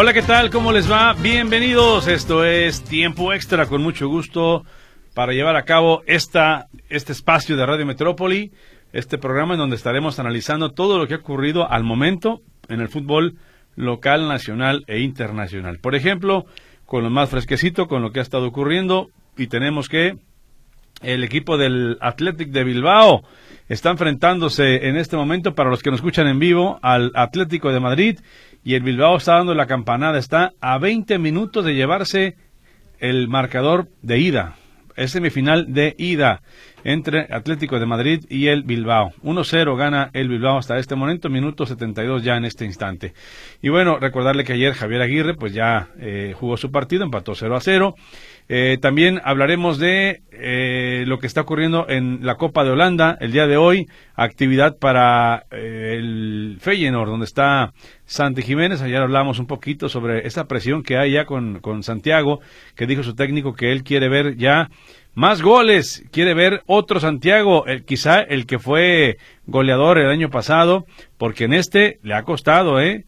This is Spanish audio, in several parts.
Hola, ¿qué tal? ¿Cómo les va? Bienvenidos. Esto es Tiempo Extra con mucho gusto para llevar a cabo esta, este espacio de Radio Metrópoli, este programa en donde estaremos analizando todo lo que ha ocurrido al momento en el fútbol local, nacional e internacional. Por ejemplo, con lo más fresquecito, con lo que ha estado ocurriendo, y tenemos que el equipo del Athletic de Bilbao está enfrentándose en este momento, para los que nos escuchan en vivo, al Atlético de Madrid y el Bilbao está dando la campanada, está a 20 minutos de llevarse el marcador de ida. Es semifinal de ida entre Atlético de Madrid y el Bilbao. 1-0 gana el Bilbao hasta este momento, minuto 72 ya en este instante. Y bueno, recordarle que ayer Javier Aguirre pues ya eh, jugó su partido, empató 0 a 0. Eh, también hablaremos de eh, lo que está ocurriendo en la Copa de Holanda el día de hoy, actividad para eh, el Feyenoord, donde está Santi Jiménez. Ayer hablamos un poquito sobre esa presión que hay ya con, con Santiago, que dijo su técnico que él quiere ver ya más goles, quiere ver otro Santiago, quizá el que fue goleador el año pasado, porque en este le ha costado, ¿eh?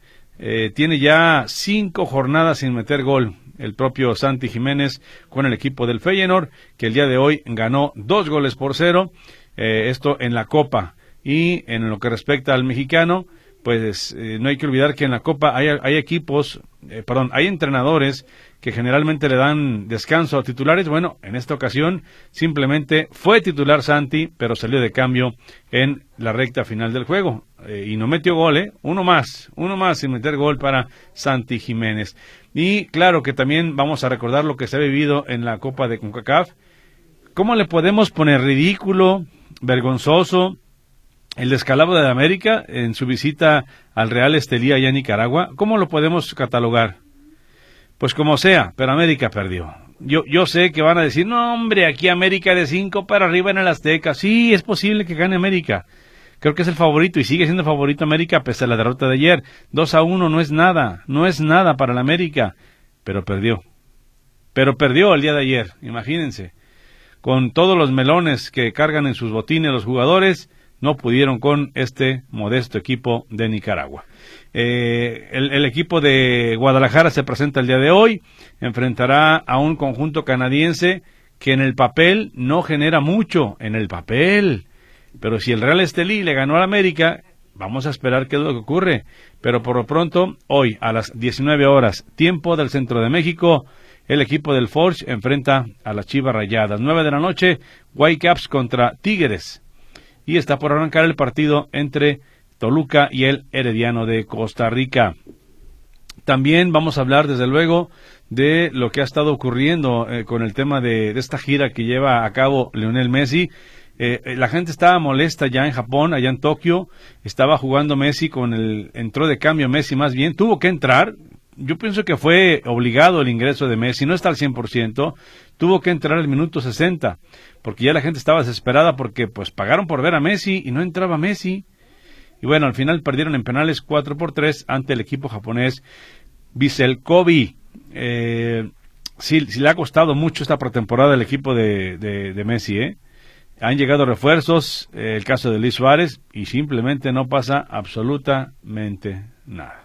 tiene ya cinco jornadas sin meter gol el propio Santi Jiménez con el equipo del Feyenoord, que el día de hoy ganó dos goles por cero, eh, esto en la Copa. Y en lo que respecta al mexicano, pues eh, no hay que olvidar que en la Copa hay, hay equipos, eh, perdón, hay entrenadores que generalmente le dan descanso a titulares. Bueno, en esta ocasión simplemente fue titular Santi, pero salió de cambio en la recta final del juego. Y no metió gol, ¿eh? Uno más, uno más sin meter gol para Santi Jiménez. Y claro que también vamos a recordar lo que se ha vivido en la Copa de CONCACAF. ¿Cómo le podemos poner ridículo, vergonzoso, el descalabro de América en su visita al Real Estelí allá en Nicaragua? ¿Cómo lo podemos catalogar? Pues como sea, pero América perdió. Yo, yo sé que van a decir, no hombre, aquí América de cinco para arriba en el Azteca. Sí, es posible que gane América creo que es el favorito y sigue siendo favorito América pese a la derrota de ayer. 2 a 1 no es nada, no es nada para el América, pero perdió. Pero perdió el día de ayer, imagínense. Con todos los melones que cargan en sus botines los jugadores, no pudieron con este modesto equipo de Nicaragua. Eh, el, equipo de Guadalajara se presenta el día de hoy, enfrentará a un conjunto canadiense que en el papel no genera mucho, en el papel, pero si el Real Estelí le ganó al América, vamos a esperar qué es lo que ocurre. Pero por lo pronto, hoy a las 19 horas, tiempo del centro de México, el equipo del Forge enfrenta a las Chivas Rayadas. 9 de la noche, Whitecaps contra Tigres. Y está por arrancar el partido entre Toluca y el Herediano de Costa Rica. También vamos a hablar, desde luego, de lo que ha estado ocurriendo eh, con el tema de, de esta gira que lleva a cabo Leonel Messi eh, eh, la gente estaba molesta ya en Japón, allá en Tokio, estaba jugando Messi con el, entró de cambio Messi más bien, tuvo que entrar, yo pienso que fue obligado el ingreso de Messi, no está al 100%, tuvo que entrar al minuto 60, porque ya la gente estaba desesperada porque pues pagaron por ver a Messi y no entraba Messi. Y bueno, al final perdieron en penales 4 por 3 ante el equipo japonés Vissel Kobe. Eh, sí, sí, le ha costado mucho esta pretemporada el equipo de, de, de Messi, ¿eh? Han llegado refuerzos, eh, el caso de Luis Suárez, y simplemente no pasa absolutamente nada.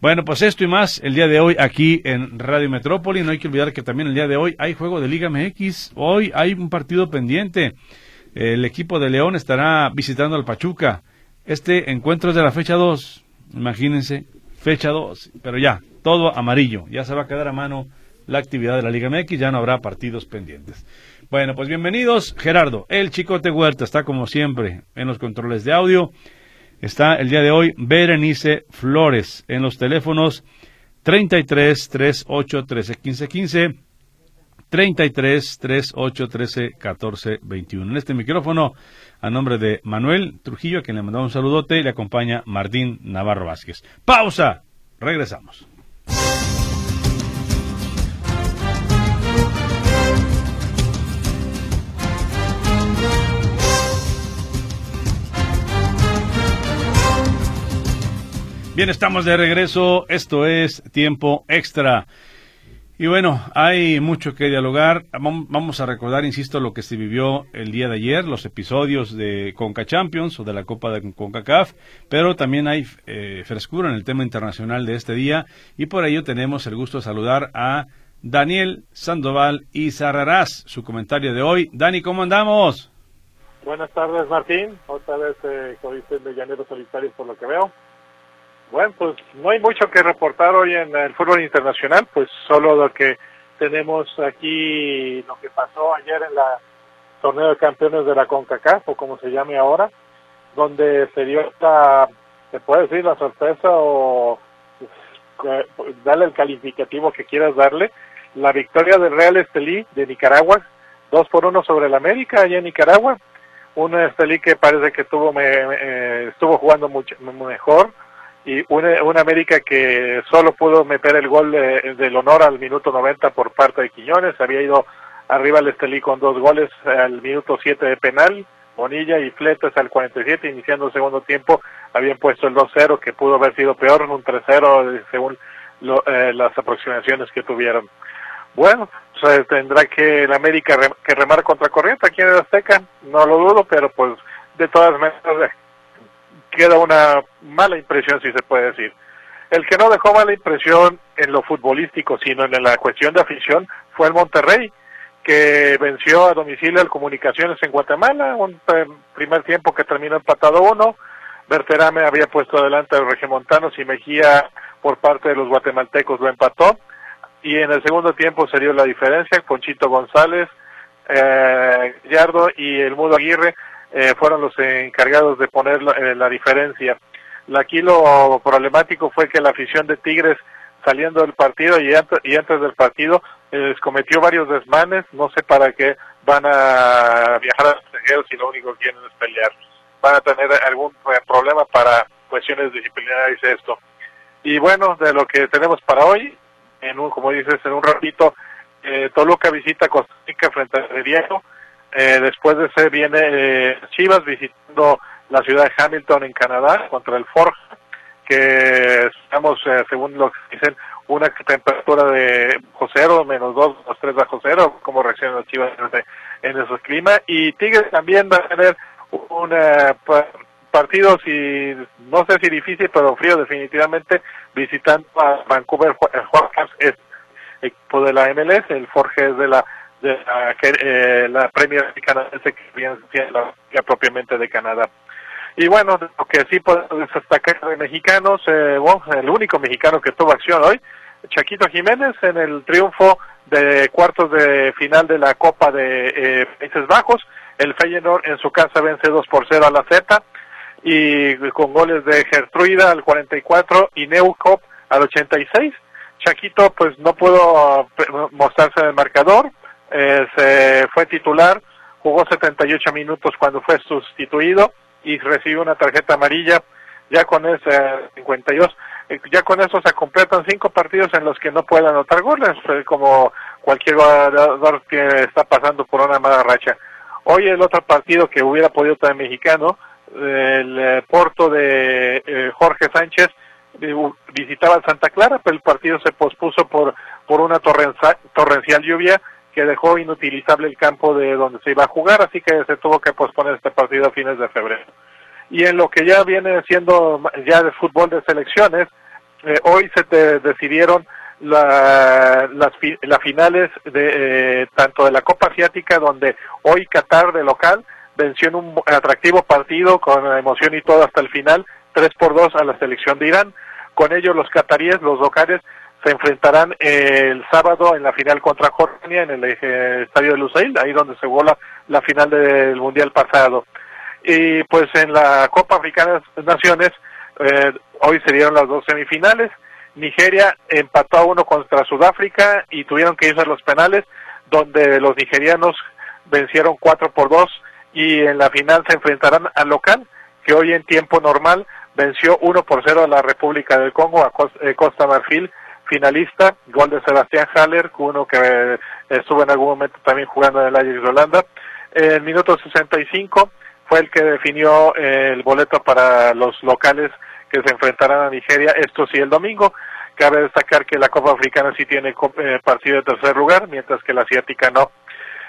Bueno, pues esto y más el día de hoy aquí en Radio Metrópoli. No hay que olvidar que también el día de hoy hay juego de Liga MX. Hoy hay un partido pendiente. El equipo de León estará visitando al Pachuca. Este encuentro es de la fecha 2. Imagínense, fecha 2. Pero ya, todo amarillo. Ya se va a quedar a mano la actividad de la Liga MX. Ya no habrá partidos pendientes. Bueno, pues bienvenidos. Gerardo, el Chicote Huerta está como siempre en los controles de audio. Está el día de hoy Berenice Flores en los teléfonos 33 38 13 15 15, 33 38 13 14 21. En este micrófono, a nombre de Manuel Trujillo, a quien le mandamos un saludote, le acompaña Martín Navarro Vázquez. Pausa, regresamos. Bien, estamos de regreso. Esto es tiempo extra. Y bueno, hay mucho que dialogar. Vamos a recordar, insisto, lo que se vivió el día de ayer, los episodios de Conca Champions o de la Copa de CONCACAF, pero también hay eh, frescura en el tema internacional de este día y por ello tenemos el gusto de saludar a Daniel Sandoval y Zarrarás, su comentario de hoy. Dani, ¿cómo andamos? Buenas tardes, Martín. Otra vez eh, de Llanero Solitario por lo que veo. Bueno, pues no hay mucho que reportar hoy en el fútbol internacional, pues solo lo que tenemos aquí, lo que pasó ayer en la torneo de campeones de la CONCACAF, o como se llame ahora, donde se dio esta, se puede decir la sorpresa o pues, darle el calificativo que quieras darle, la victoria del Real Estelí de Nicaragua, dos por uno sobre el América allá en Nicaragua, un Estelí que parece que estuvo, me, eh, estuvo jugando mucho mejor, y una, América que solo pudo meter el gol del honor al minuto 90 por parte de Quiñones, había ido arriba al Estelí con dos goles al minuto 7 de penal, Bonilla y Fletes al 47, iniciando el segundo tiempo, habían puesto el 2-0 que pudo haber sido peor, un 3-0 según eh, las aproximaciones que tuvieron. Bueno, pues, tendrá que el América que remar contra corriente aquí en el Azteca, no lo dudo, pero pues de todas maneras queda una mala impresión, si se puede decir. El que no dejó mala impresión en lo futbolístico, sino en la cuestión de afición, fue el Monterrey, que venció a domicilio al Comunicaciones en Guatemala, un primer tiempo que terminó empatado uno. Berterame había puesto adelante a los regiomontanos y Mejía por parte de los guatemaltecos lo empató. Y en el segundo tiempo se dio la diferencia, Ponchito González, eh, y el Mudo Aguirre eh, fueron los encargados de poner la, eh, diferencia. Aquí lo problemático fue que la afición de Tigres saliendo del partido y antes, del partido eh, cometió varios desmanes, no sé para qué van a viajar a los extranjeros si lo único que quieren es pelear. Van a tener algún problema para cuestiones disciplinarias esto. Y bueno, de lo que tenemos para hoy, en un, como dices, en un ratito, Toluca visita Costa Rica frente al Diego eh, después de ese viene eh, Chivas visitando la ciudad de Hamilton en Canadá contra el Forja, que estamos, eh, según lo que dicen, una temperatura de bajo cero, menos dos, menos tres bajo cero, como reaccionan los Chivas en, esos climas. Y Tigres también va a tener un partido, si, no sé si difícil, pero frío definitivamente, visitando a Vancouver es equipo de la MLS, el Forge es de la de la, eh, la Premier canadiense que viene la propiamente de Canadá. Y bueno, lo que sí podemos destacar de mexicanos, eh, bueno, el único mexicano que tuvo acción hoy, Chaquito Jiménez en el triunfo de cuartos de final de la Copa de eh, Países Bajos. El Feyenoord en su casa vence 2 por 0 a la Z y con goles de Gertruida al 44 y Neukop al 86. Chaquito pues no pudo mostrarse en el marcador, eh, se fue titular, jugó 78 minutos cuando fue sustituido y recibió una tarjeta amarilla. Ya con ese 52, eh, ya con eso se completan cinco partidos en los que no puede anotar goles, eh, como cualquier jugador que está pasando por una mala racha. Hoy el otro partido que hubiera podido estar mexicano, el Porto de Jorge Sánchez, visitaba Santa Clara, pero el partido se pospuso por, por una torrencial lluvia que dejó inutilizable el campo de donde se iba a jugar, así que se tuvo que posponer este partido a fines de febrero. Y en lo que ya viene siendo ya de fútbol de selecciones, eh, hoy se te decidieron la, las, las finales de eh, tanto de la Copa Asiática, donde hoy Qatar de local venció en un atractivo partido con emoción y todo hasta el final, 3 por 2 a la selección de Irán. Con ello los cataríes, los locales, se enfrentarán el sábado en la final contra Jordania en el estadio de Lusail, ahí donde se jugó la, final del Mundial pasado. Y pues en la Copa Africana de Naciones, eh, hoy se dieron las dos semifinales. Nigeria empató a uno contra Sudáfrica y tuvieron que irse a los penales. donde los nigerianos vencieron 4 por 2 y en la final se enfrentarán al local, que hoy en tiempo normal venció 1 por 0 a la República del Congo, a eh, Costa Marfil, finalista, gol de Sebastián Haller, uno que eh, estuvo en algún momento también jugando en el Ajax de Holanda. El minuto 65 fue el que definió eh, el boleto para los locales que se enfrentarán a Nigeria, esto sí el domingo. Cabe destacar que la Copa Africana sí tiene eh, partido de tercer lugar, mientras que la asiática no.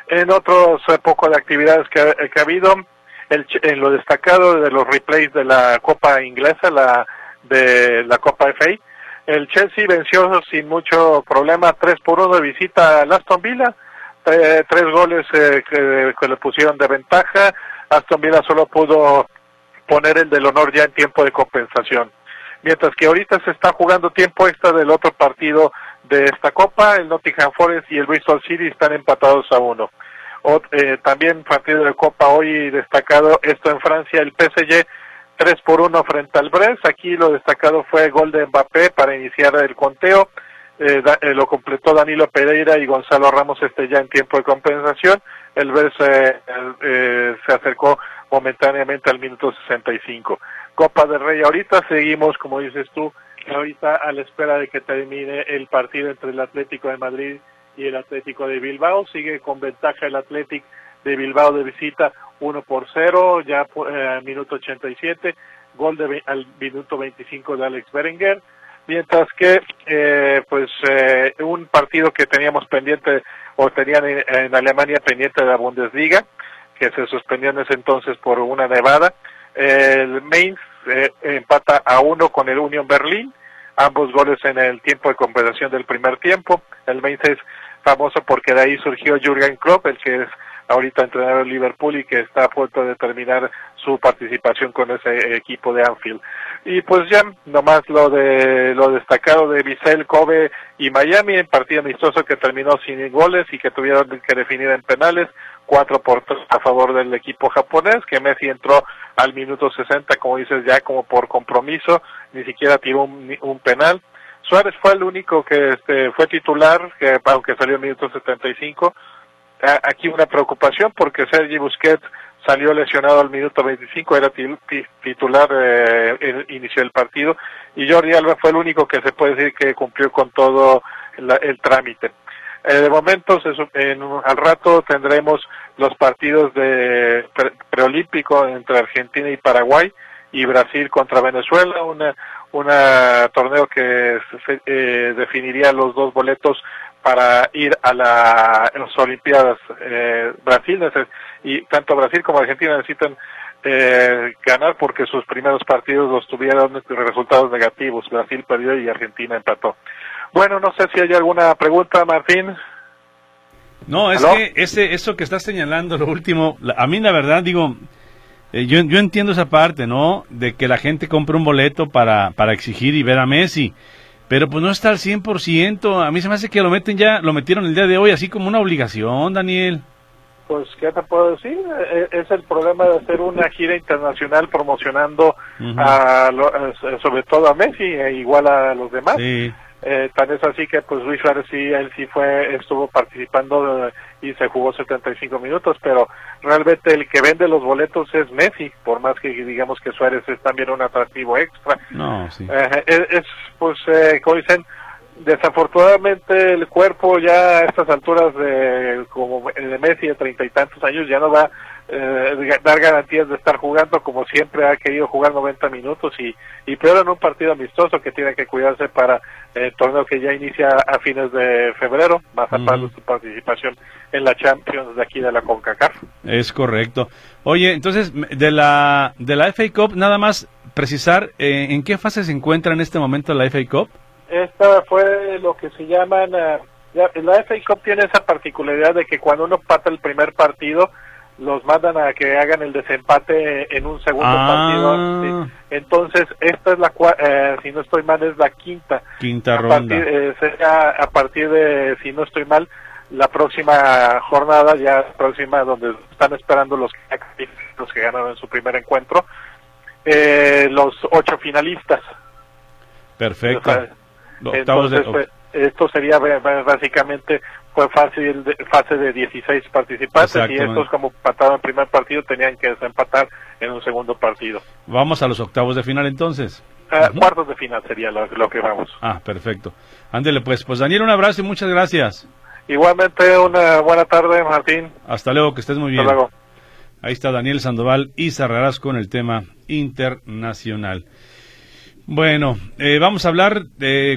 En otros poco de actividades que, ha habido, el, en lo destacado de los replays de la Copa Inglesa, la de la Copa FA, el Chelsea venció sin mucho problema 3 por 1 de visita a Aston Villa, tres goles que, que, le pusieron de ventaja, Aston Villa solo pudo poner el del honor ya en tiempo de compensación. Mientras que ahorita se está jugando tiempo extra del otro partido de esta Copa, el Nottingham Forest y el Bristol City están empatados a uno. Eh, también partido de Copa hoy destacado, esto en Francia, el PSG 3 por 1 frente al Brest, aquí lo destacado fue gol de Mbappé para iniciar el conteo, eh, eh, lo completó Danilo Pereira y Gonzalo Ramos este ya en tiempo de compensación, el Brest se acercó momentáneamente al minuto 65. Copa del Rey. Ahorita seguimos, como dices tú, ahorita a la espera de que termine el partido entre el Atlético de Madrid y el Atlético de Bilbao. Sigue con ventaja el Atlético de Bilbao de visita 1 por 0, ya eh, minuto 87, gol de, al minuto 25 de Alex Berenguer. Mientras que, eh, pues, eh, un partido que teníamos pendiente, o tenían en, Alemania pendiente de la Bundesliga, que se suspendió en ese entonces por una nevada, el Mainz eh, empata a uno con el Union Berlín, ambos goles en el tiempo de compensación del primer tiempo. El Mainz es famoso porque de ahí surgió Jürgen Klopp, el que es ahorita entrenador Liverpool y que está a punto de terminar su participación con ese equipo de Anfield. Y pues ya nomás lo de lo destacado de Vissel, Kobe y Miami en partido amistoso que terminó sin goles y que tuvieron que definir en penales, cuatro por tres a favor del equipo japonés, que Messi entró al minuto 60, como dices ya como por compromiso, ni siquiera tiró un, un penal. Suárez fue el único que este, fue titular, que aunque salió en minuto 75, aquí una preocupación porque Sergi Busquets salió lesionado al minuto 25, era titular, eh, inició el partido, y Jordi Alba fue el único que se puede decir que cumplió con todo el trámite. Eh, de momento, en, al rato tendremos los partidos de entre Argentina y Paraguay y Brasil contra Venezuela, una, una torneo que eh, definiría los dos boletos para ir a la, las Olimpiadas. Eh, Brasil y tanto Brasil como Argentina necesitan eh, ganar porque sus primeros partidos los tuvieron resultados negativos. Brasil perdió y Argentina empató. Bueno, no sé si hay alguna pregunta, Martín. No, es que ese, eso que estás señalando, lo último, a mí la verdad digo, eh, yo, yo entiendo esa parte, ¿no? De que la gente compre un boleto para, para exigir y ver a Messi. Pero pues no está al 100%. A mí se me hace que lo meten ya, lo metieron el día de hoy así como una obligación, Daniel. Pues, ¿qué te puedo decir? Eh, es el problema de hacer una gira internacional promocionando a, eh, sobre todo a Messi e igual a los demás. Sí. Eh, tan es así que pues Luis Suárez sí, él sí fue, estuvo participando y se jugó 75 minutos, pero realmente el que vende los boletos es Messi, por más que digamos que Suárez es también un atractivo extra. No, sí. es, pues, eh, como dicen, desafortunadamente el cuerpo ya a estas alturas de como de Messi de treinta y tantos años ya no va eh, dar garantías de estar jugando como siempre ha querido jugar 90 minutos y, y peor en un partido amistoso que tiene que cuidarse para el torneo que ya inicia a fines de febrero, más aparte de su participación en la Champions de aquí de la CONCACAF. Es correcto. Oye, entonces, de la, de la FA Cup, nada más precisar, eh, ¿en qué fase se encuentra en este momento la FA Cup? Esta fue lo que se llaman... Uh, la FA Cup tiene esa particularidad de que cuando uno pata el primer partido, los mandan a que hagan el desempate en un segundo ah. partido. Entonces, esta es la eh, si no estoy mal, es la quinta. Quinta ronda. Eh, a partir de, si no estoy mal, la próxima jornada, ya próxima, donde están esperando los que, los que ganaron en su primer encuentro, eh, los ocho finalistas. Perfecto. Entonces, pues, esto sería básicamente fue fácil de, fase de 16 participantes y estos como empataron el primer partido tenían que desempatar en un segundo partido. Vamos a los octavos de final entonces. Uh, Cuartos de final sería lo, que vamos. Ah, perfecto. Ándele pues. Pues Daniel, un abrazo y muchas gracias. Igualmente, una buena tarde, Martín. Hasta luego, que estés muy bien. Hasta luego. Ahí está Daniel Sandoval y cerrarás con el tema internacional. Bueno, eh, vamos a hablar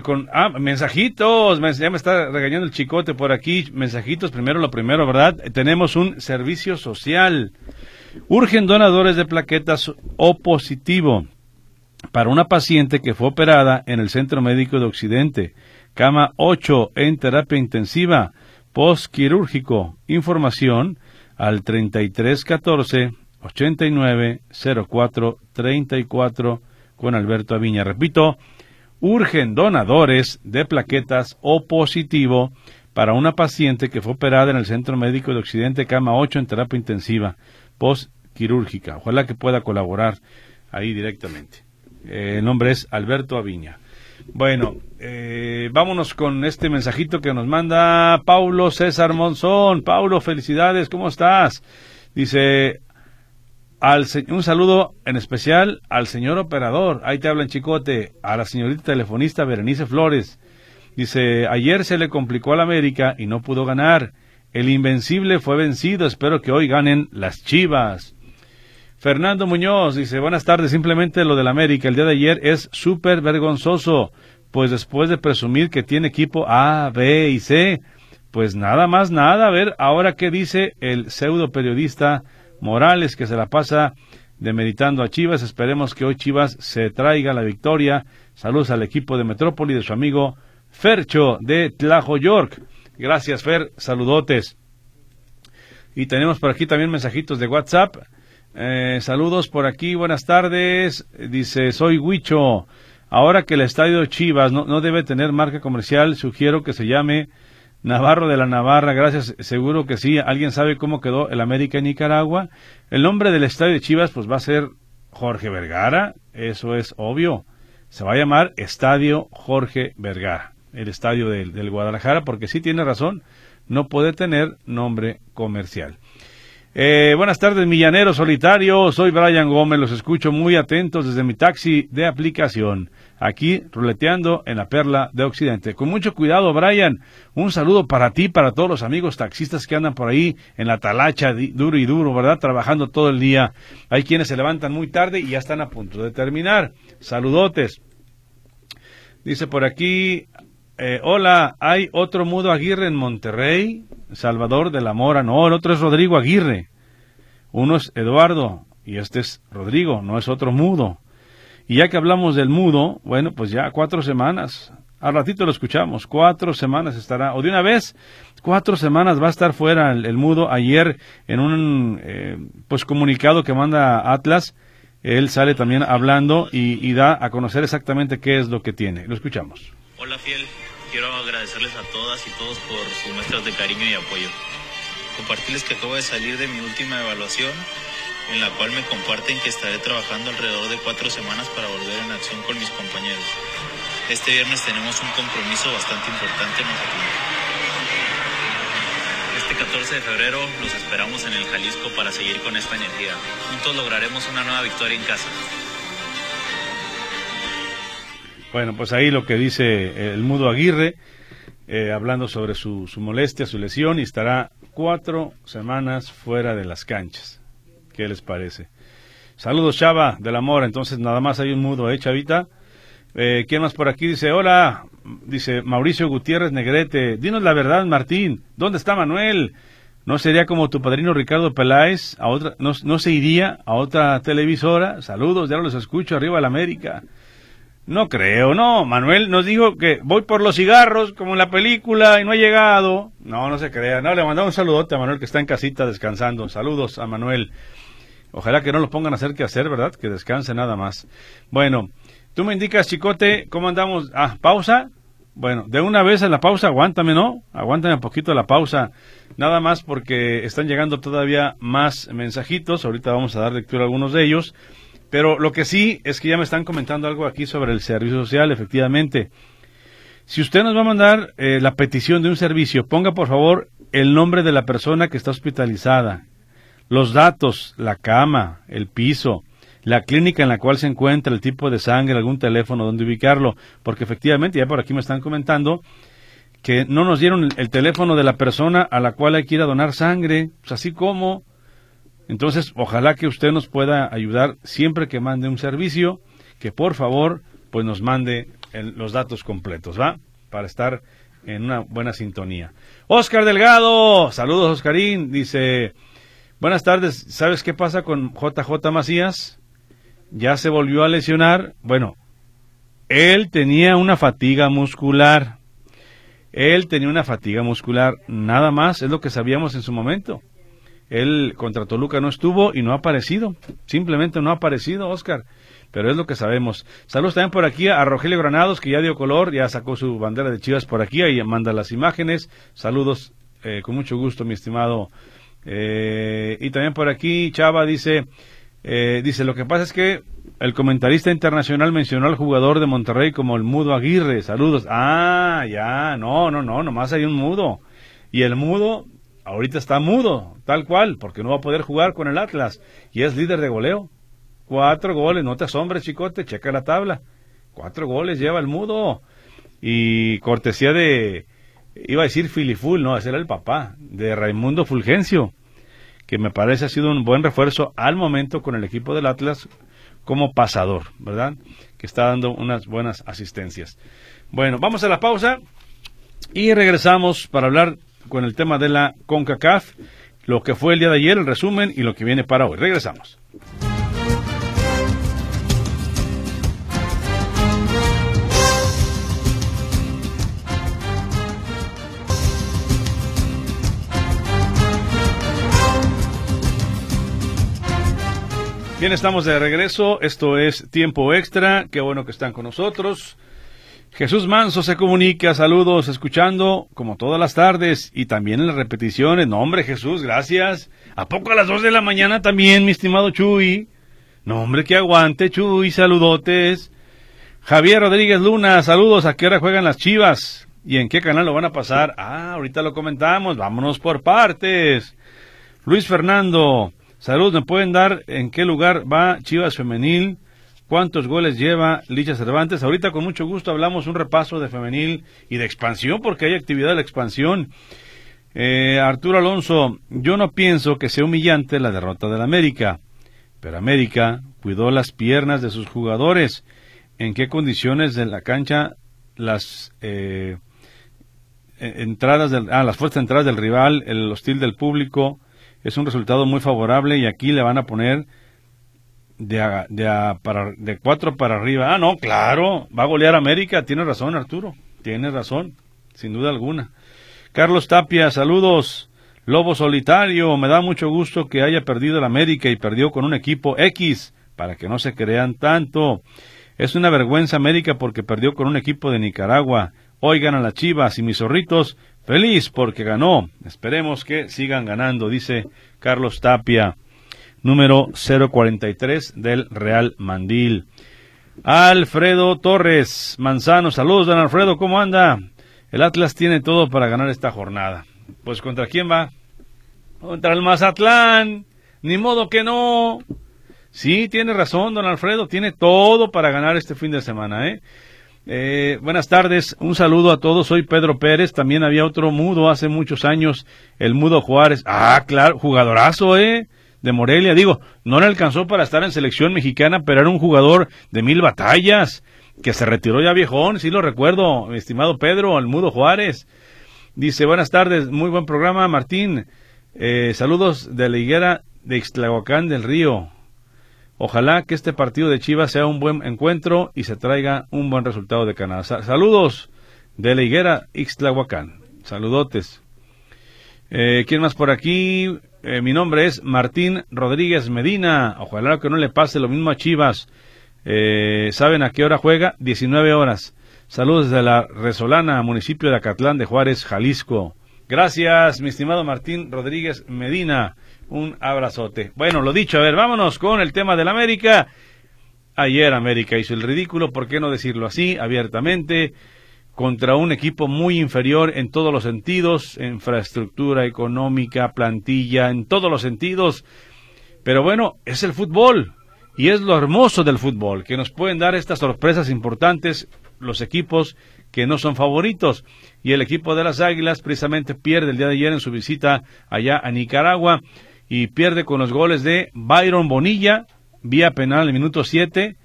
con ah, mensajitos. Ya me está regañando el chicote por aquí. Mensajitos, primero lo primero, ¿verdad? tenemos un servicio social. Urgen donadores de plaquetas O positivo para una paciente que fue operada en el Centro Médico de Occidente. Cama 8 en terapia intensiva, postquirúrgico. Información al 3314 89 04 34 con Alberto Aviña. Repito, urgen donadores de plaquetas O positivo para una paciente que fue operada en el Centro Médico de Occidente, cama 8 en terapia intensiva, postquirúrgica. Ojalá que pueda colaborar ahí directamente. Eh, el nombre es Alberto Aviña. Bueno, eh, vámonos con este mensajito que nos manda Paulo César Monzón. Paulo, felicidades, ¿cómo estás? Dice, un saludo en especial al señor operador, ahí te hablan chicote, a la señorita telefonista Berenice Flores. Dice, ayer se le complicó al América y no pudo ganar. El invencible fue vencido, espero que hoy ganen las Chivas. Fernando Muñoz dice, buenas tardes, simplemente lo del América el día de ayer es súper vergonzoso, pues después de presumir que tiene equipo A, B y C, pues nada más nada, a ver ahora qué dice el pseudo periodista Morales que se la pasa demeritando a Chivas. Esperemos que hoy Chivas se traiga la victoria. Saludos al equipo de Metrópoli de su amigo Fercho de Tlajo York. Gracias, Fer. Saludotes. Y tenemos por aquí también mensajitos de WhatsApp. Eh, saludos por aquí, buenas tardes. Dice, soy Huicho. Ahora que el estadio Chivas no, no debe tener marca comercial, sugiero que se llame Navarro de la Navarra, gracias, seguro que sí. ¿Alguien sabe cómo quedó el América en Nicaragua? El nombre del estadio de Chivas pues va a ser Jorge Vergara, eso es obvio. Se va a llamar Estadio Jorge Vergara, el estadio del, del Guadalajara, porque sí tiene razón, no puede tener nombre comercial. Eh, buenas tardes, Millanero Solitario. Soy Brian Gómez. Los escucho muy atentos desde mi taxi de aplicación aquí ruleteando en la perla de Occidente. Con mucho cuidado, Brian. Un saludo para ti, para todos los amigos taxistas que andan por ahí en la talacha, duro y duro, ¿verdad? Trabajando todo el día. Hay quienes se levantan muy tarde y ya están a punto de terminar. Saludotes. Dice por aquí, eh, hola, hay otro Mudo Aguirre en Monterrey, Salvador de la Mora. No, el otro es Rodrigo Aguirre. Uno es Eduardo y este es Rodrigo, no es otro Mudo. Y ya que hablamos del mudo, bueno, pues ya cuatro semanas. Al ratito lo escuchamos. Cuatro semanas estará, o de una vez, cuatro semanas va a estar fuera el, mudo. Ayer, en un eh, pues comunicado que manda Atlas, él sale también hablando y, y da a conocer exactamente qué es lo que tiene. Lo escuchamos. Hola, fiel. Quiero agradecerles a todas y todos por sus muestras de cariño y apoyo. Compartirles que acabo de salir de mi última evaluación en la cual me comparten que estaré trabajando alrededor de cuatro semanas para volver en acción con mis compañeros. Este viernes tenemos un compromiso bastante importante en Este 14 de febrero los esperamos en el Jalisco para seguir con esta energía. Juntos lograremos una nueva victoria en casa. Bueno, pues ahí lo que dice el Mudo Aguirre, eh, hablando sobre su, su molestia, su lesión, y estará cuatro semanas fuera de las canchas. ¿Qué les parece? Saludos, Chava, del amor. Entonces, nada más hay un mudo, ¿eh, Chavita? Eh, ¿Quién más por aquí? Dice, hola, dice Mauricio Gutiérrez Negrete. Dinos la verdad, Martín. ¿Dónde está Manuel? ¿No sería como tu padrino Ricardo Peláez? A otra, no, no se iría a otra televisora? Saludos, ya los escucho, arriba la América. No creo, no. Manuel nos dijo que voy por los cigarros, como en la película, y no ha llegado. No, no se crea. No, le mandamos un saludote a Manuel que está en casita descansando. Saludos a Manuel. Ojalá que no lo pongan a hacer que hacer, ¿verdad? Que descanse nada más. Bueno, tú me indicas, Chicote, ¿cómo andamos? Ah, pausa. Bueno, de una vez en la pausa, aguántame, ¿no? Aguántame un poquito la pausa. Nada más porque están llegando todavía más mensajitos. Ahorita vamos a dar lectura a algunos de ellos. Pero lo que sí es que ya me están comentando algo aquí sobre el servicio social, efectivamente. Si usted nos va a mandar eh, la petición de un servicio, ponga por favor el nombre de la persona que está hospitalizada, los datos, la cama, el piso, la clínica en la cual se encuentra, el tipo de sangre, algún teléfono donde ubicarlo, porque efectivamente ya por aquí me están comentando que no nos dieron el, teléfono de la persona a la cual hay que ir a donar sangre, pues así como. Entonces, ojalá que usted nos pueda ayudar siempre que mande un servicio, que por favor, pues nos mande los datos completos, ¿va? Para estar en una buena sintonía. Oscar Delgado, saludos Oscarín, dice, buenas tardes, ¿sabes qué pasa con JJ Macías? Ya se volvió a lesionar, bueno, él tenía una fatiga muscular, él tenía una fatiga muscular, nada más, es lo que sabíamos en su momento. Él contra Toluca no estuvo y no ha aparecido, simplemente no ha aparecido, Oscar pero es lo que sabemos. Saludos también por aquí a Rogelio Granados, que ya dio color, ya sacó su bandera de Chivas por aquí, ahí manda las imágenes. Saludos eh, con mucho gusto, mi estimado. Eh, y también por aquí Chava dice, eh, dice, lo que pasa es que el comentarista internacional mencionó al jugador de Monterrey como el mudo Aguirre. Saludos. Ah, ya, no, no, no, nomás hay un mudo. Y el mudo ahorita está mudo, tal cual, porque no va a poder jugar con el Atlas y es líder de goleo. Cuatro goles, no te asombres, chicote, checa la tabla. Cuatro goles lleva el mudo. Y cortesía de, iba a decir Filiful, no, ese era el papá, de Raimundo Fulgencio, que me parece ha sido un buen refuerzo al momento con el equipo del Atlas como pasador, ¿verdad? Que está dando unas buenas asistencias. Bueno, vamos a la pausa y regresamos para hablar con el tema de la CONCACAF, lo que fue el día de ayer, el resumen y lo que viene para hoy. Regresamos. Bien, estamos de regreso. Esto es Tiempo Extra. Qué bueno que están con nosotros. Jesús Manso se comunica. Saludos, escuchando como todas las tardes y también en las repeticiones. No, hombre, Jesús, gracias. ¿A poco a las dos de la mañana también, mi estimado Chuy? No, hombre, que aguante, Chuy. Saludotes. Javier Rodríguez Luna, saludos. ¿A qué hora juegan las chivas? ¿Y en qué canal lo van a pasar? Ah, ahorita lo comentamos. Vámonos por partes. Luis Fernando. Saludos, ¿me pueden dar en qué lugar va Chivas Femenil? ¿Cuántos goles lleva Licha Cervantes? Ahorita con mucho gusto hablamos un repaso de femenil y de expansión, porque hay actividad de la expansión. Eh, Arturo Alonso, yo no pienso que sea humillante la derrota del América, pero América cuidó las piernas de sus jugadores. ¿En qué condiciones de la cancha las eh, entradas del, ah, las fuerzas entradas del rival, el hostil del público? Es un resultado muy favorable y aquí le van a poner de, para, de cuatro para arriba. Ah, no, claro, va a golear América. Tiene razón, Arturo. Tiene razón, sin duda alguna. Carlos Tapia, saludos. Lobo Solitario, me da mucho gusto que haya perdido el América y perdió con un equipo X, para que no se crean tanto. Es una vergüenza América porque perdió con un equipo de Nicaragua. Oigan a las chivas y mis zorritos Feliz porque ganó. Esperemos que sigan ganando, dice Carlos Tapia, número 043 del Real Mandil. Alfredo Torres Manzano, saludos, don Alfredo, ¿cómo anda? El Atlas tiene todo para ganar esta jornada. Pues contra quién va? Contra el Mazatlán. Ni modo que no. Sí, tiene razón, don Alfredo, tiene todo para ganar este fin de semana, ¿eh? Eh, buenas tardes, un saludo a todos. Soy Pedro Pérez. También había otro mudo hace muchos años, el mudo Juárez. Ah, claro, jugadorazo, ¿eh? De Morelia. Digo, no le alcanzó para estar en selección mexicana, pero era un jugador de mil batallas, que se retiró ya viejón, sí lo recuerdo, mi estimado Pedro, el mudo Juárez. Dice, buenas tardes, muy buen programa, Martín. Eh, saludos de la higuera de Ixtlahuacán del Río. Ojalá que este partido de Chivas sea un buen encuentro y se traiga un buen resultado de Canadá. Saludos de la higuera Ixtlahuacán. Saludotes. Eh, ¿Quién más por aquí? Eh, mi nombre es Martín Rodríguez Medina. Ojalá que no le pase lo mismo a Chivas. Eh, ¿Saben a qué hora juega? 19 horas. Saludos desde la Resolana, municipio de Acatlán de Juárez, Jalisco. Gracias, mi estimado Martín Rodríguez Medina. Un abrazote. Bueno, lo dicho, a ver, vámonos con el tema del América. Ayer América hizo el ridículo, ¿por qué no decirlo así, abiertamente? contra un equipo muy inferior en todos los sentidos, infraestructura económica, plantilla, en todos los sentidos. Pero bueno, es el fútbol y es lo hermoso del fútbol, que nos pueden dar estas sorpresas importantes los equipos que no son favoritos. Y el equipo de las Águilas precisamente pierde el día de ayer en su visita allá a Nicaragua y pierde con los goles de Byron Bonilla, vía penal el minuto 7,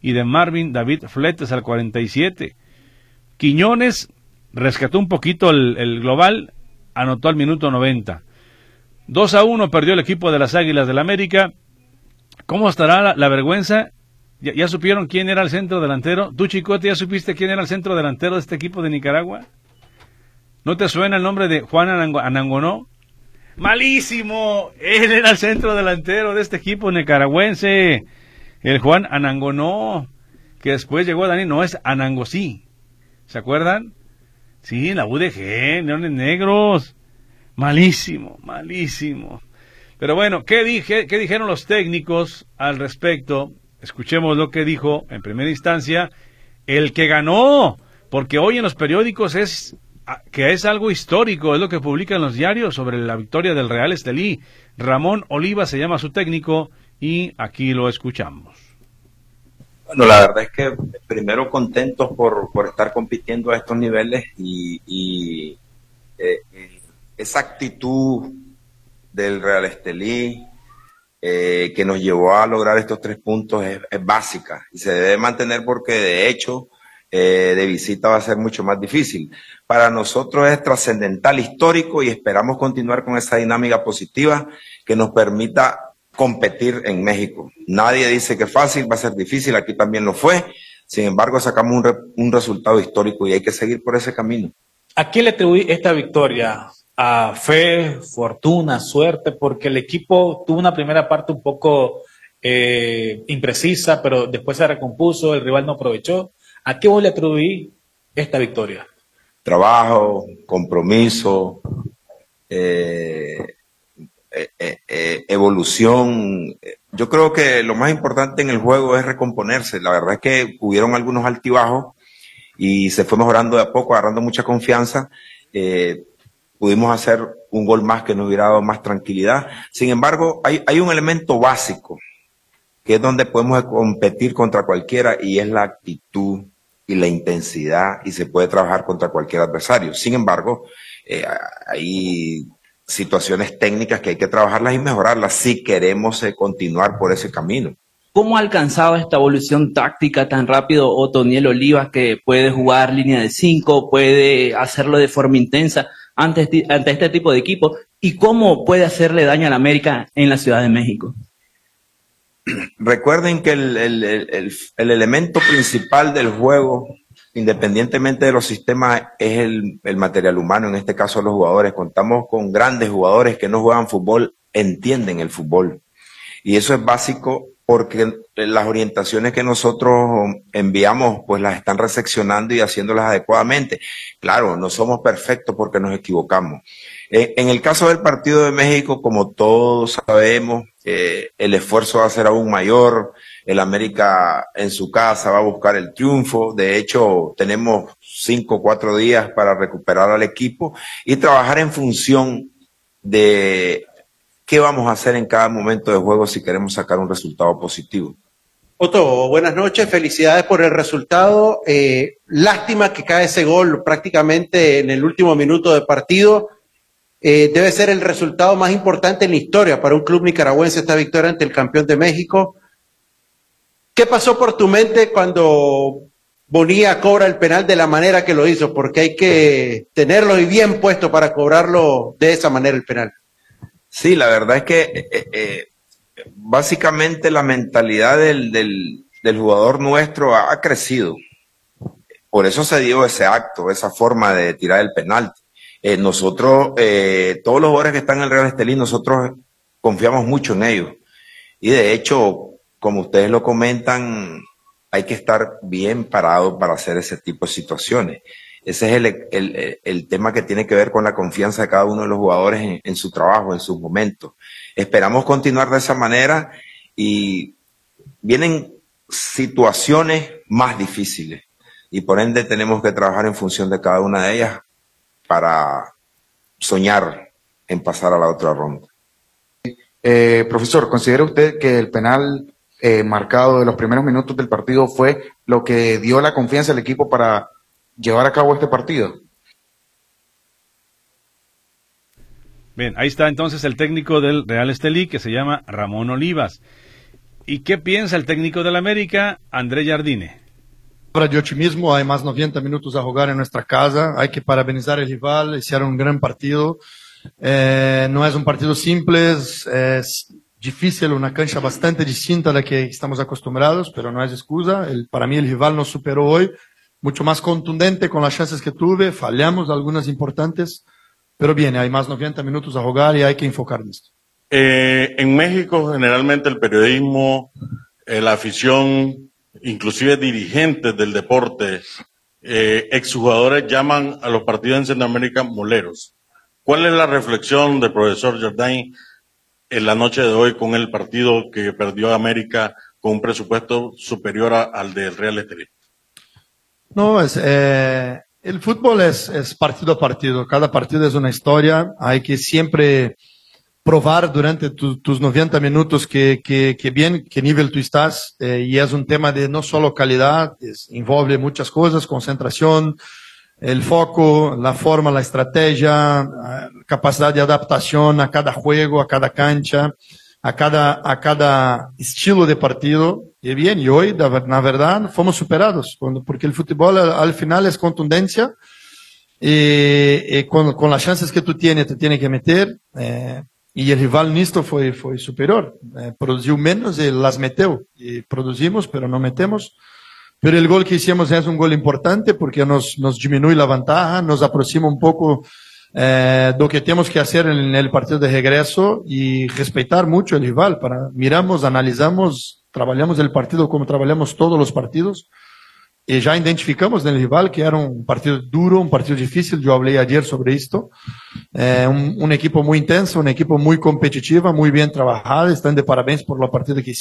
y de Marvin David Fletes al 47. Quiñones rescató un poquito el, global, anotó al minuto 90. 2 a 1 perdió el equipo de las Águilas del la América. ¿Cómo estará la, vergüenza? ¿Ya, supieron quién era el centro delantero? ¿Tú, Chicote, ya supiste quién era el centro delantero de este equipo de Nicaragua? ¿No te suena el nombre de Juan Anangonó? Malísimo. Él era el centro delantero de este equipo nicaragüense. El Juan Anangonó, que después llegó a Dani, no es Anangosí. ¿Se acuerdan? Sí, la UDG, Leones Negros. Malísimo, malísimo. Pero bueno, ¿qué, dije, ¿qué dijeron los técnicos al respecto? Escuchemos lo que dijo en primera instancia el que ganó, porque hoy en los periódicos es que es algo histórico, es lo que publican los diarios sobre la victoria del Real Estelí. Ramón Oliva se llama su técnico y aquí lo escuchamos. Bueno, la verdad es que primero contentos por, por estar compitiendo a estos niveles y, eh, esa actitud del Real Estelí eh, que nos llevó a lograr estos tres puntos es, básica y se debe mantener porque de hecho eh, de visita va a ser mucho más difícil. Para nosotros es trascendental, histórico y esperamos continuar con esa dinámica positiva que nos permita competir en México. Nadie dice que fácil, va a ser difícil, aquí también lo fue. Sin embargo, sacamos un, un resultado histórico y hay que seguir por ese camino. ¿A quién le atribuí esta victoria? ¿A fe, fortuna, suerte? Porque el equipo tuvo una primera parte un poco eh, imprecisa, pero después se recompuso, el rival no aprovechó. ¿A qué vos le atribuí esta victoria? Trabajo, compromiso, eh, eh, eh, evolución. Yo creo que lo más importante en el juego es recomponerse. La verdad es que hubieron algunos altibajos y se fue mejorando de a poco, agarrando mucha confianza. pudimos hacer un gol más que nos hubiera dado más tranquilidad. Sin embargo, hay, hay un elemento básico que es donde podemos competir contra cualquiera y es la actitud y la intensidad y se puede trabajar contra cualquier adversario. Sin embargo, eh, hay situaciones técnicas que hay que trabajarlas y mejorarlas si queremos eh, continuar por ese camino. ¿Cómo ha alcanzado esta evolución táctica tan rápido Otoniel Olivas que puede jugar línea de cinco, puede hacerlo de forma intensa ante, ante este tipo de equipo? ¿Y cómo puede hacerle daño a la América en la Ciudad de México? Recuerden que el, elemento principal del juego, independientemente de los sistemas, es el, material humano, en este caso los jugadores. Contamos con grandes jugadores que no juegan fútbol, entienden el fútbol. Y eso es básico porque las orientaciones que nosotros enviamos, pues las están recepcionando y haciéndolas adecuadamente. Claro, no somos perfectos porque nos equivocamos. En el caso del partido de México, como todos sabemos, eh, el esfuerzo va a ser aún mayor. El América en su casa va a buscar el triunfo. De hecho, tenemos cinco o cuatro días para recuperar al equipo y trabajar en función de qué vamos a hacer en cada momento de juego si queremos sacar un resultado positivo. Otto, buenas noches, felicidades por el resultado. Eh, lástima que cae ese gol prácticamente en el último minuto de partido. Eh, debe ser el resultado más importante en la historia para un club nicaragüense esta victoria ante el campeón de México. ¿Qué pasó por tu mente cuando Bonilla cobra el penal de la manera que lo hizo? Porque hay que tenerlo y bien puesto para cobrarlo de esa manera el penal. Sí, la verdad es que eh, eh, básicamente la mentalidad del, del jugador nuestro ha crecido. Por eso se dio ese acto, esa forma de tirar el penal. Eh, nosotros, eh, todos los jugadores que están en el Real Estelí, nosotros confiamos mucho en ellos. Y de hecho, como ustedes lo comentan, hay que estar bien parado para hacer ese tipo de situaciones. Ese es el, el, el, tema que tiene que ver con la confianza de cada uno de los jugadores en, en su trabajo, en sus momentos. Esperamos continuar de esa manera y vienen situaciones más difíciles y por ende tenemos que trabajar en función de cada una de ellas para soñar en pasar a la otra ronda. Eh, profesor, ¿considera usted que el penal eh, marcado de los primeros minutos del partido fue lo que dio la confianza al equipo para llevar a cabo este partido? Bien, ahí está entonces el técnico del Real Estelí que se llama Ramón Olivas. ¿Y qué piensa el técnico del América, André Jardine? De optimismo, hay más 90 minutos a jugar en nuestra casa, hay que parabenizar al rival, hicieron un gran partido. Eh, no es un partido simple, es, difícil, una cancha bastante distinta a la que estamos acostumbrados, pero no es excusa. El, para mí el rival nos superó hoy, mucho más contundente con las chances que tuve, fallamos algunas importantes, pero bien, hay más 90 minutos a jugar y hay que enfocar en esto. Eh, en México generalmente el periodismo, eh, la afición, inclusive dirigentes del deporte, eh, exjugadores llaman a los partidos en Centroamérica moleros. ¿Cuál es la reflexión del profesor Jardín en la noche de hoy con el partido que perdió América con un presupuesto superior al del Real Estelí? No, es, eh, el fútbol es, partido a partido. Cada partido es una historia. Hay que siempre probar durante tu, tus 90 minutos que, que, que, bien, qué nivel tú estás. Eh, y es un tema de no solo calidad, es, muchas cosas, concentración, el foco, la forma, la estrategia, capacidad de adaptación a cada juego, a cada cancha, a cada, a cada estilo de partido. Y bien, y hoy, la verdad, fomos superados, porque el fútbol al final es contundencia. Y, y con, con, las chances que tú tienes, te tiene que meter. Eh, y el rival nisto fue, fue superior. Eh, produció menos y las metió. Y producimos, pero no metemos. Pero el gol que hicimos es un gol importante porque nos, nos disminuye la ventaja, nos aproxima un poco eh, lo que tenemos que hacer en el partido de regreso y respetar mucho el rival. Para, miramos, analizamos, trabajamos el partido como trabajamos todos los partidos y ya identificamos en el rival que era un partido duro, un partido difícil. Yo hablé ayer sobre esto. Eh, un, un, equipo muy intenso, un equipo muy competitivo, muy bien trabajado. Están de parabéns por la partida que.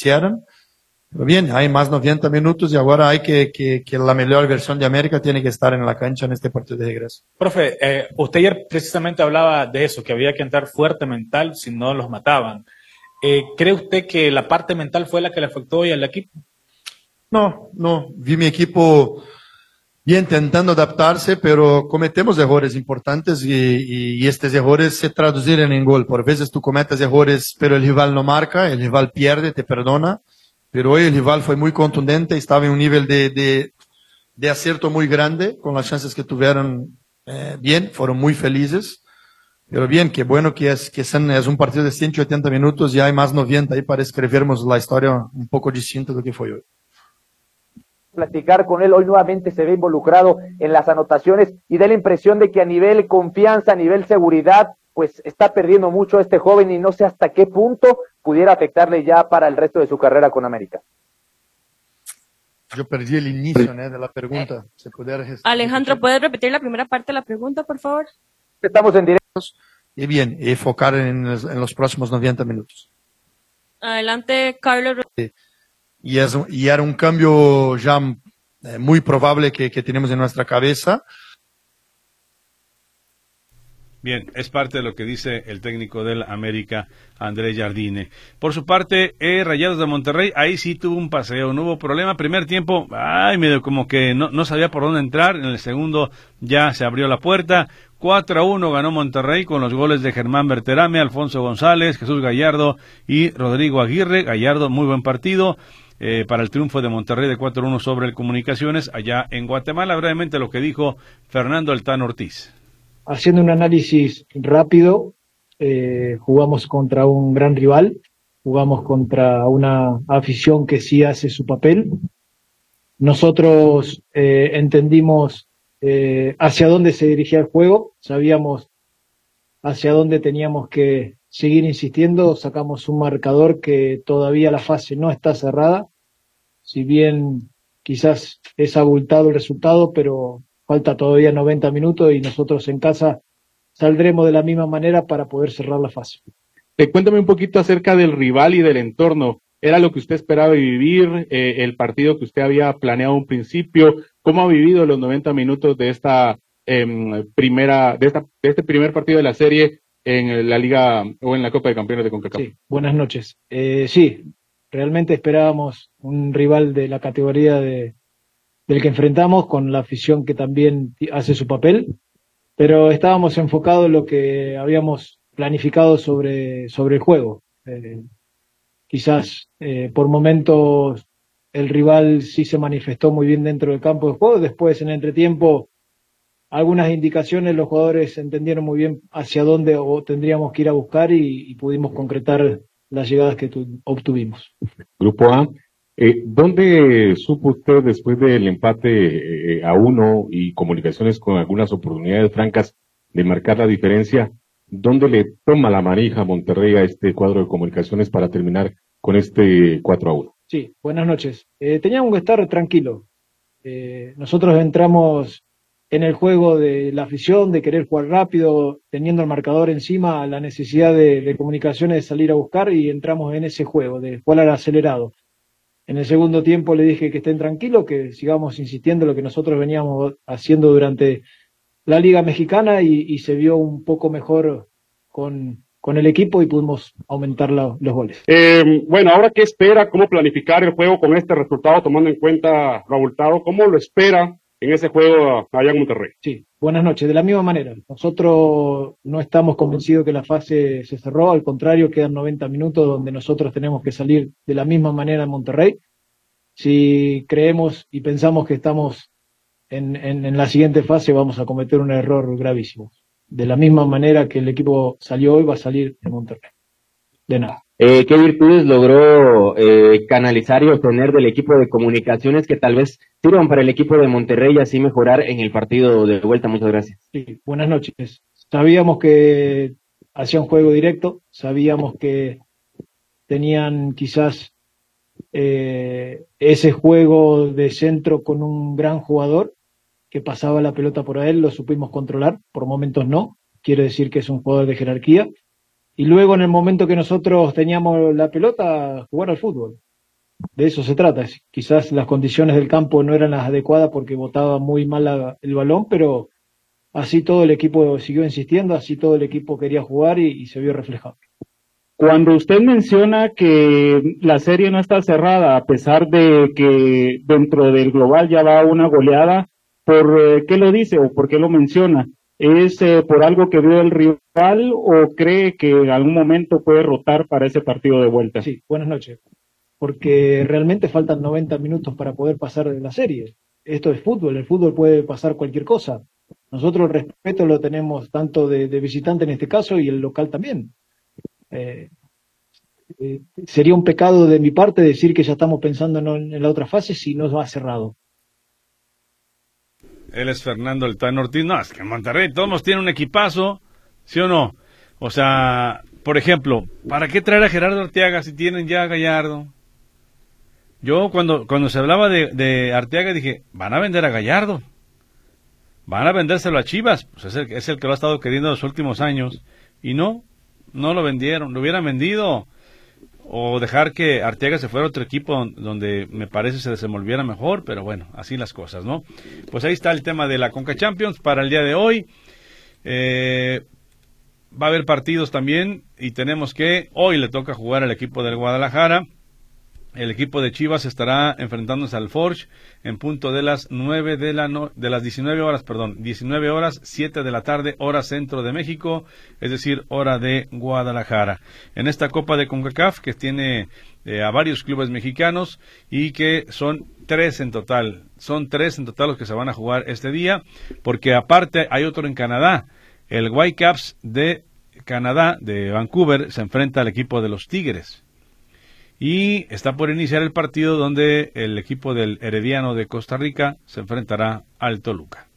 Pero bien, hay más 90 minutos y ahora hay que, que, que, la mejor versión de América tiene que estar en la cancha en este partido de regreso. Profe, eh, usted ayer precisamente hablaba de eso, que había que entrar fuerte mental si no los mataban. Eh, ¿Cree usted que la parte mental fue la que le afectó hoy al equipo? No, no. Vi mi equipo bien intentando adaptarse, pero cometemos errores importantes y, estos errores se traducirán en gol. Por veces tú cometes errores, pero el rival no marca, el rival pierde, te perdona pero hoy el rival fue muy contundente, estaba en un nivel de, de, acierto muy grande, con las chances que tuvieron eh, bien, fueron muy felices. Pero bien, qué bueno que es, que es un partido de 180 minutos y hay más 90 ahí para escribirnos la historia un poco distinta de lo que fue hoy. Platicar con él, hoy nuevamente se ve involucrado en las anotaciones y da la impresión de que a nivel confianza, a nivel seguridad, pues está perdiendo mucho este joven y no sé hasta qué punto pudiera afectarle ya para el resto de su carrera con América. Yo perdí el inicio ¿no? de la pregunta. ¿Se Alejandro, ¿puedes repetir la primera parte de la pregunta, por favor? Estamos en directo. Y bien, enfocar en, en los próximos 90 minutos. Adelante, Carlos. Y, es, y era un cambio ya eh, muy probable que, tenemos en nuestra cabeza. Bien, es parte de lo que dice el técnico del América, Andrés Jardine. Por su parte, eh, Rayados de Monterrey, ahí sí tuvo un paseo, no hubo problema. Primer tiempo, ay, medio como que no, no sabía por dónde entrar. En el segundo ya se abrió la puerta. 4 a 1 ganó Monterrey con los goles de Germán Berterame, Alfonso González, Jesús Gallardo y Rodrigo Aguirre. Gallardo, muy buen partido. Eh, para el triunfo de Monterrey de 4 a 1 sobre el Comunicaciones allá en Guatemala. Brevemente lo que dijo Fernando Altán Ortiz haciendo un análisis rápido, eh, jugamos contra un gran rival, jugamos contra una afición que sí hace su papel. Nosotros eh, entendimos eh, hacia dónde se dirigía el juego, sabíamos hacia dónde teníamos que seguir insistiendo, sacamos un marcador que todavía la fase no está cerrada, si bien quizás es abultado el resultado, pero Falta todavía 90 minutos y nosotros en casa saldremos de la misma manera para poder cerrar la fase. Eh, cuéntame un poquito acerca del rival y del entorno. ¿Era lo que usted esperaba vivir, eh, el partido que usted había planeado un principio? ¿Cómo ha vivido los 90 minutos de esta em, primera, de, esta, de este primer partido de la serie en la Liga o en la Copa de Campeones de CONCACAF? Sí, buenas noches. Eh, sí, realmente esperábamos un rival de la categoría de, del que enfrentamos, con la afición que también hace su papel, pero estábamos enfocados en lo que habíamos planificado sobre, sobre el juego. Eh, quizás eh, por momentos el rival sí se manifestó muy bien dentro del campo de juego, después en entretiempo algunas indicaciones los jugadores entendieron muy bien hacia dónde tendríamos que ir a buscar y, y pudimos concretar las llegadas que obtuvimos. Grupo A, eh, ¿Dónde supo usted después del empate eh, a uno y comunicaciones con algunas oportunidades francas de marcar la diferencia? ¿Dónde le toma la manija a Monterrey a este cuadro de comunicaciones para terminar con este 4 a 1? Sí, buenas noches. Eh, teníamos que estar tranquilos. Eh, nosotros entramos en el juego de la afición, de querer jugar rápido, teniendo el marcador encima, la necesidad de, comunicaciones de salir a buscar y entramos en ese juego, de jugar acelerado. En el segundo tiempo le dije que estén tranquilos, que sigamos insistiendo en lo que nosotros veníamos haciendo durante la Liga Mexicana y, se vio un poco mejor con, con el equipo y pudimos aumentar los goles. Eh, bueno, ahora qué espera, cómo planificar el juego con este resultado, tomando en cuenta Raúl cómo lo espera en ese juego allá en Monterrey. Sí, buenas noches. De la misma manera, nosotros no estamos convencidos que la fase se cerró, al contrario, quedan 90 minutos donde nosotros tenemos que salir de la misma manera en Monterrey. Si creemos y pensamos que estamos en, en, la siguiente fase, vamos a cometer un error gravísimo. De la misma manera que el equipo salió hoy, va a salir en Monterrey. De nada. Eh, ¿Qué virtudes logró eh, canalizar y obtener del equipo de comunicaciones que tal vez sirvan para el equipo de Monterrey y así mejorar en el partido de vuelta? Muchas gracias. Sí, buenas noches. Sabíamos que hacía un juego directo, sabíamos que tenían quizás eh, ese juego de centro con un gran jugador que pasaba la pelota por él, lo supimos controlar, por momentos no, quiere decir que es un jugador de jerarquía y luego en el momento que nosotros teníamos la pelota, jugar al fútbol. De eso se trata. Quizás las condiciones del campo no eran las adecuadas porque botaba muy mal el balón, pero así todo el equipo siguió insistiendo, así todo el equipo quería jugar y, se vio reflejado. Cuando usted menciona que la serie no está cerrada, a pesar de que dentro del global ya va una goleada, ¿por eh, qué lo dice o por qué lo menciona? ¿Es eh, por algo que vio el rival o cree que en algún momento puede rotar para ese partido de vuelta? Sí, buenas noches. Porque realmente faltan 90 minutos para poder pasar de la serie. Esto es fútbol, el fútbol puede pasar cualquier cosa. Nosotros el respeto lo tenemos tanto de, visitante en este caso y el local también. Eh, eh, sería un pecado de mi parte decir que ya estamos pensando en, en la otra fase si no va cerrado. Él es Fernando el Tan Ortiz. No, es que en Monterrey todos tienen un equipazo, ¿sí o no? O sea, por ejemplo, ¿para qué traer a Gerardo Arteaga si tienen ya a Gallardo? Yo cuando, cuando se hablaba de, de Arteaga dije, van a vender a Gallardo. Van a vendérselo a Chivas. Pues es el, es el que lo ha estado queriendo los últimos años. Y no, no lo vendieron. Lo hubieran vendido o dejar que Arteaga se fuera a otro equipo donde me parece se desenvolviera mejor, pero bueno, así las cosas, ¿no? Pues ahí está el tema de la Conca Champions para el día de hoy. Eh, va a haber partidos también y tenemos que, hoy le toca jugar al equipo del Guadalajara. El equipo de Chivas estará enfrentándose al Forge en punto de las nueve de la de las 19 horas, perdón, 19 horas 7 de la tarde hora centro de México, es decir, hora de Guadalajara. En esta Copa de CONCACAF que tiene eh, a varios clubes mexicanos y que son tres en total, son tres en total los que se van a jugar este día, porque aparte hay otro en Canadá, el Whitecaps de Canadá de Vancouver se enfrenta al equipo de los Tigres y está por iniciar el partido donde el equipo del Herediano de Costa Rica se enfrentará al Toluca.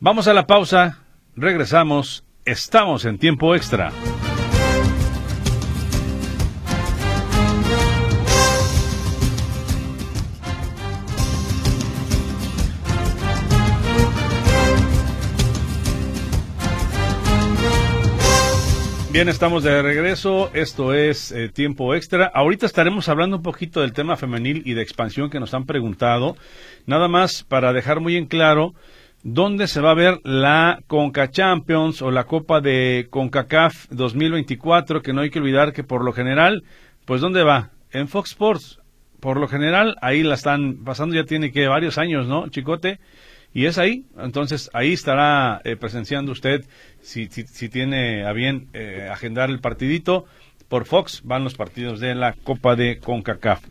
Vamos a la pausa, regresamos, estamos en tiempo extra. Bien, estamos de regreso. Esto es eh, Tiempo Extra. Ahorita estaremos hablando un poquito del tema femenil y de expansión que nos han preguntado. Nada más para dejar muy en claro dónde se va a ver la Conca Champions o la Copa de CONCACAF 2024, que no hay que olvidar que por lo general, pues ¿dónde va? En Fox Sports. Por lo general, ahí la están pasando, ya tiene que varios años, ¿no, Chicote? Y es ahí, entonces ahí estará eh, presenciando usted, si, si, tiene a bien eh, agendar el partidito, por Fox van los partidos de la Copa de CONCACAF.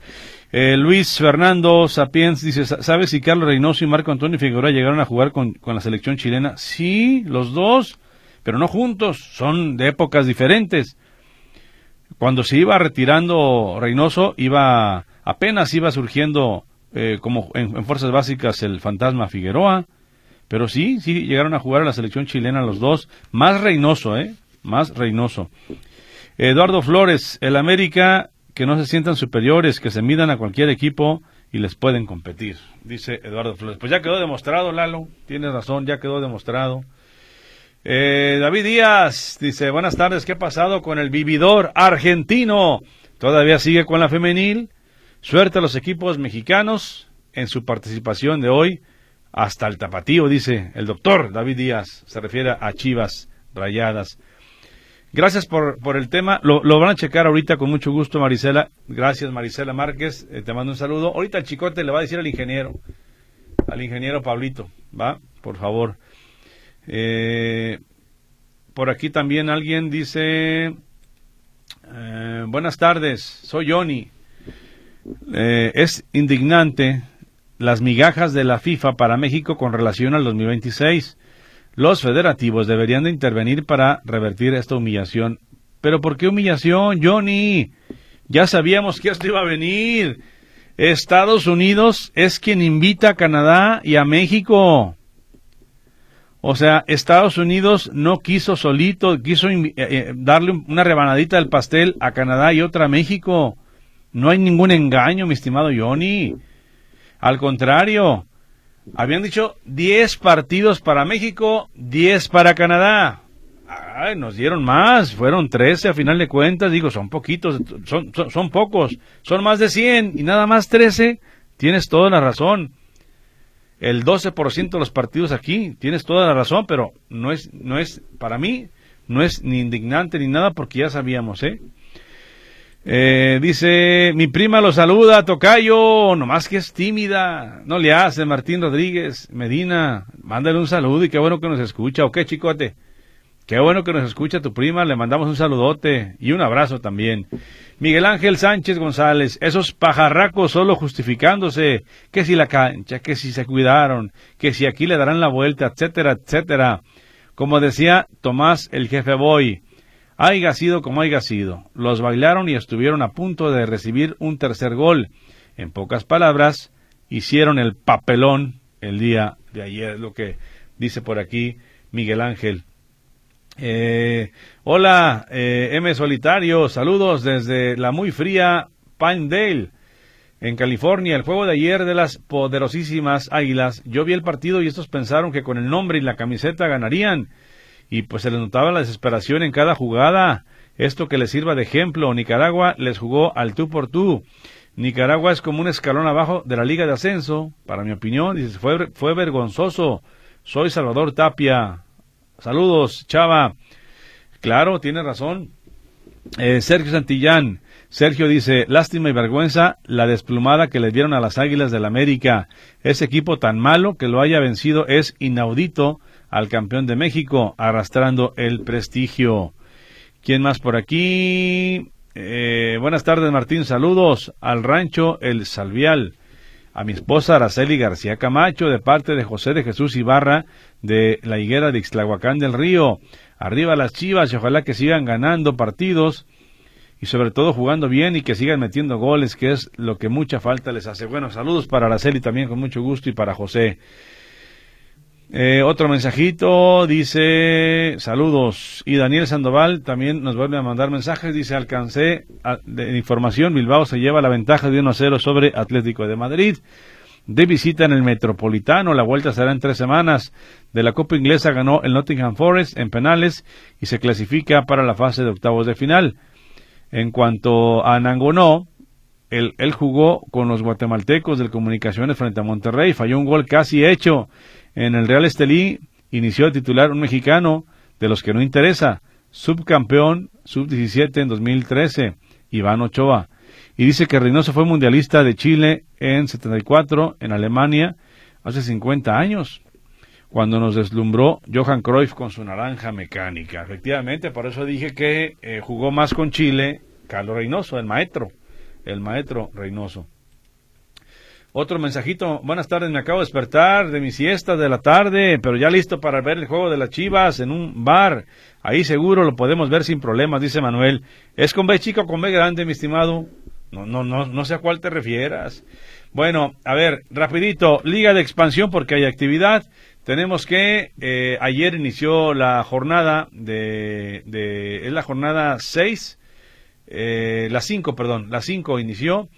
Eh, Luis Fernando Sapiens dice, ¿sabes si Carlos Reynoso y Marco Antonio Figueroa llegaron a jugar con, con la selección chilena? Sí, los dos, pero no juntos, son de épocas diferentes. Cuando se iba retirando Reynoso, iba apenas iba surgiendo eh, como en, fuerzas básicas el fantasma Figueroa, pero sí, sí llegaron a jugar a la selección chilena los dos, más Reynoso, ¿eh? Más Reynoso. Eduardo Flores, el América, que no se sientan superiores, que se midan a cualquier equipo y les pueden competir, dice Eduardo Flores. Pues ya quedó demostrado, Lalo, tienes razón, ya quedó demostrado. Eh, David Díaz dice, buenas tardes, ¿qué ha pasado con el vividor argentino? ¿Todavía sigue con la femenil? Suerte a los equipos mexicanos en su participación de hoy hasta el tapatío, dice el doctor David Díaz. Se refiere a Chivas Rayadas. Gracias por, por el tema. Lo, van a checar ahorita con mucho gusto, Marisela. Gracias, Marisela Márquez. Eh, te mando un saludo. Ahorita el chicote le va a decir al ingeniero, al ingeniero Pablito, ¿va? Por favor. Eh, por aquí también alguien dice, eh, buenas tardes, soy Johnny. Eh, es indignante las migajas de la FIFA para México con relación al 2026. Los federativos deberían de intervenir para revertir esta humillación. Pero ¿por qué humillación, Johnny? Ya sabíamos que esto iba a venir. Estados Unidos es quien invita a Canadá y a México. O sea, Estados Unidos no quiso solito, quiso eh, eh, darle una rebanadita del pastel a Canadá y otra a México. No hay ningún engaño, mi estimado Johnny. Al contrario, habían dicho 10 partidos para México, 10 para Canadá. Ay, nos dieron más, fueron 13 a final de cuentas, digo, son poquitos, son, son, pocos, son más de 100 y nada más 13, tienes toda la razón. El 12% de los partidos aquí, tienes toda la razón, pero no es, no es, para mí, no es ni indignante ni nada porque ya sabíamos, ¿eh? Eh, dice, mi prima lo saluda, Tocayo, nomás que es tímida, no le hace, Martín Rodríguez, Medina, mándale un saludo y qué bueno que nos escucha, ¿o qué, chicote? Qué bueno que nos escucha tu prima, le mandamos un saludote y un abrazo también. Miguel Ángel Sánchez González, esos pajarracos solo justificándose, que si la cancha, que si se cuidaron, que si aquí le darán la vuelta, etcétera, etcétera. Como decía Tomás el jefe Boy, Haiga sido como haya sido, los bailaron y estuvieron a punto de recibir un tercer gol. En pocas palabras, hicieron el papelón el día de ayer, lo que dice por aquí Miguel Ángel. Eh, hola, eh, M Solitario, saludos desde la muy fría Pinedale, en California. El juego de ayer de las poderosísimas Águilas. Yo vi el partido y estos pensaron que con el nombre y la camiseta ganarían y pues se les notaba la desesperación en cada jugada. Esto que les sirva de ejemplo. Nicaragua les jugó al tú por tú. Nicaragua es como un escalón abajo de la Liga de Ascenso, para mi opinión. Dice, fue, fue vergonzoso. Soy Salvador Tapia. Saludos, Chava. Claro, tiene razón. Eh, Sergio Santillán. Sergio dice, lástima y vergüenza la desplumada que le dieron a las Águilas del América. Ese equipo tan malo que lo haya vencido es inaudito al campeón de México, arrastrando el prestigio. ¿Quién más por aquí? Eh, buenas tardes, Martín. Saludos al rancho El Salvial. A mi esposa Araceli García Camacho, de parte de José de Jesús Ibarra, de la higuera de Ixtlahuacán del Río. Arriba las chivas y ojalá que sigan ganando partidos y sobre todo jugando bien y que sigan metiendo goles, que es lo que mucha falta les hace. Bueno, saludos para Araceli también con mucho gusto y para José. Eh, otro mensajito dice saludos y Daniel Sandoval también nos vuelve a mandar mensajes dice alcancé de información Bilbao se lleva la ventaja de 1 a 0 sobre Atlético de Madrid de visita en el Metropolitano. La vuelta será en tres semanas. De la Copa Inglesa ganó el Nottingham Forest en penales y se clasifica para la fase de octavos de final. En cuanto a Nangonó, él, él, jugó con los guatemaltecos del Comunicaciones frente a Monterrey, falló un gol casi hecho. En el Real Estelí inició a titular un mexicano de los que no interesa, subcampeón sub-17 en 2013, Iván Ochoa. Y dice que Reynoso fue mundialista de Chile en 74, en Alemania, hace 50 años, cuando nos deslumbró Johan Cruyff con su naranja mecánica. Efectivamente, por eso dije que eh, jugó más con Chile Carlos Reynoso, el maestro, el maestro Reynoso. Otro mensajito, buenas tardes, me acabo de despertar de mi siesta de la tarde, pero ya listo para ver el juego de las Chivas en un bar. Ahí seguro lo podemos ver sin problemas, dice Manuel. ¿Es con B chico o con B grande, mi estimado? No, no, no, no sé a cuál te refieras. Bueno, a ver, rapidito, Liga de Expansión porque hay actividad. Tenemos que eh, ayer inició la jornada de, de es la jornada 6, eh, la 5, perdón, la 5 inició.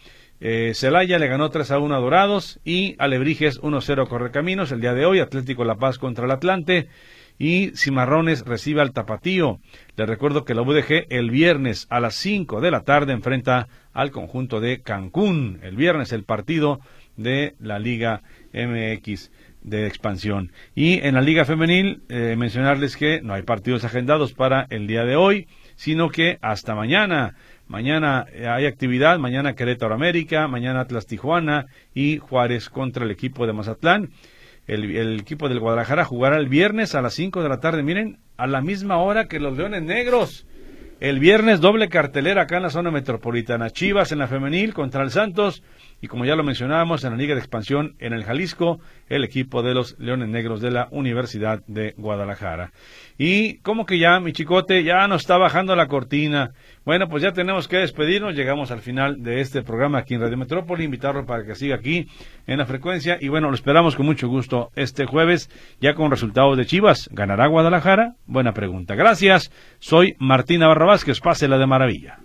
Eh, Celaya le ganó 3 a 1 a Dorados y Alebrijes 1-0 Correcaminos el día de hoy. Atlético La Paz contra el Atlante y Cimarrones recibe al Tapatío. Le recuerdo que la UDG el viernes a las 5 de la tarde enfrenta al conjunto de Cancún. El viernes el partido de la Liga MX de expansión. Y en la Liga Femenil, eh, mencionarles que no hay partidos agendados para el día de hoy, sino que hasta mañana Mañana eh, hay actividad, mañana Querétaro América, mañana Atlas Tijuana y Juárez contra el equipo de Mazatlán. El, equipo del Guadalajara jugará el viernes a las 5 de la tarde, miren, a la misma hora que los Leones Negros. El viernes doble cartelera acá en la zona metropolitana. Chivas en la femenil contra el Santos y como ya lo mencionábamos en la Liga de Expansión en el Jalisco, el equipo de los Leones Negros de la Universidad de Guadalajara. Y como que ya, mi chicote, ya nos está bajando la cortina. Bueno, pues ya tenemos que despedirnos. Llegamos al final de este programa aquí en Radio Metrópoli. Invitarlo para que siga aquí en la frecuencia. Y bueno, lo esperamos con mucho gusto este jueves, ya con resultados de Chivas. ¿Ganará Guadalajara? Buena pregunta. Gracias. Soy Martina Barrabás, pase la de maravilla.